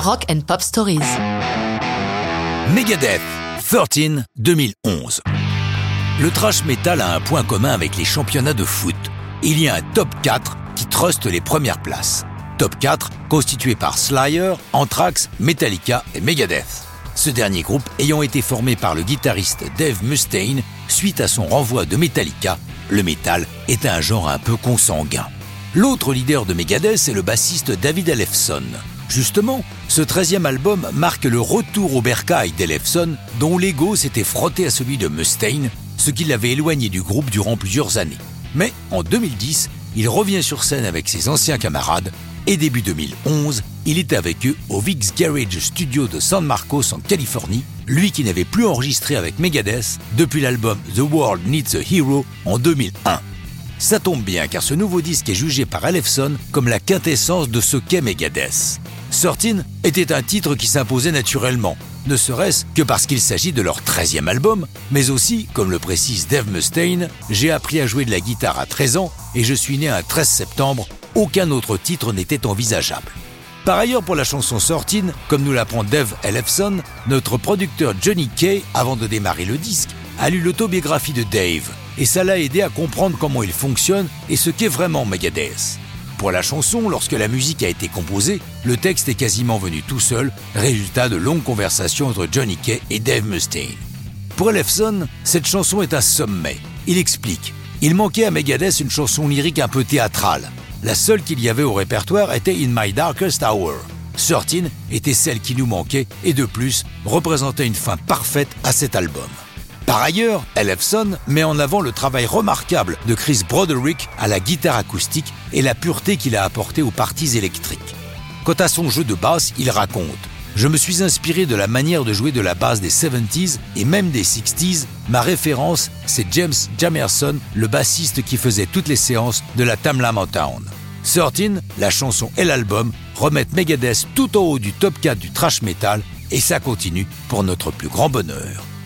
Rock and Pop Stories. Megadeth 13 2011. Le trash metal a un point commun avec les championnats de foot. Il y a un top 4 qui truste les premières places. Top 4 constitué par Slayer, Anthrax, Metallica et Megadeth. Ce dernier groupe ayant été formé par le guitariste Dave Mustaine suite à son renvoi de Metallica, le metal est un genre un peu consanguin. L'autre leader de Megadeth est le bassiste David Ellefson. Justement, ce 13e album marque le retour au bercail d'Ellefson, dont l'ego s'était frotté à celui de Mustaine, ce qui l'avait éloigné du groupe durant plusieurs années. Mais en 2010, il revient sur scène avec ses anciens camarades et début 2011, il est avec eux au Vix Garage Studio de San Marcos en Californie, lui qui n'avait plus enregistré avec Megadeth depuis l'album The World Needs a Hero en 2001. Ça tombe bien car ce nouveau disque est jugé par Alefson comme la quintessence de ce qu'est Megadeth. Sortin était un titre qui s'imposait naturellement, ne serait-ce que parce qu'il s'agit de leur 13e album, mais aussi, comme le précise Dave Mustaine, j'ai appris à jouer de la guitare à 13 ans et je suis né un 13 septembre, aucun autre titre n'était envisageable. Par ailleurs, pour la chanson Sortin, comme nous l'apprend Dave Ellefson, notre producteur Johnny Kay, avant de démarrer le disque, a lu l'autobiographie de Dave, et ça l'a aidé à comprendre comment il fonctionne et ce qu'est vraiment Megadeth. Pour la chanson, lorsque la musique a été composée, le texte est quasiment venu tout seul, résultat de longues conversations entre Johnny Kay et Dave Mustaine. Pour Lefson, cette chanson est un sommet. Il explique Il manquait à Megadeth une chanson lyrique un peu théâtrale. La seule qu'il y avait au répertoire était In My Darkest Hour. Certain était celle qui nous manquait et de plus représentait une fin parfaite à cet album. Par ailleurs, Ellefson met en avant le travail remarquable de Chris Broderick à la guitare acoustique et la pureté qu'il a apportée aux parties électriques. Quant à son jeu de basse, il raconte Je me suis inspiré de la manière de jouer de la basse des 70s et même des 60s. Ma référence, c'est James Jamerson, le bassiste qui faisait toutes les séances de la Tamla Motown. Certain, la chanson et l'album remettent Megadeth tout en haut du top 4 du trash metal et ça continue pour notre plus grand bonheur.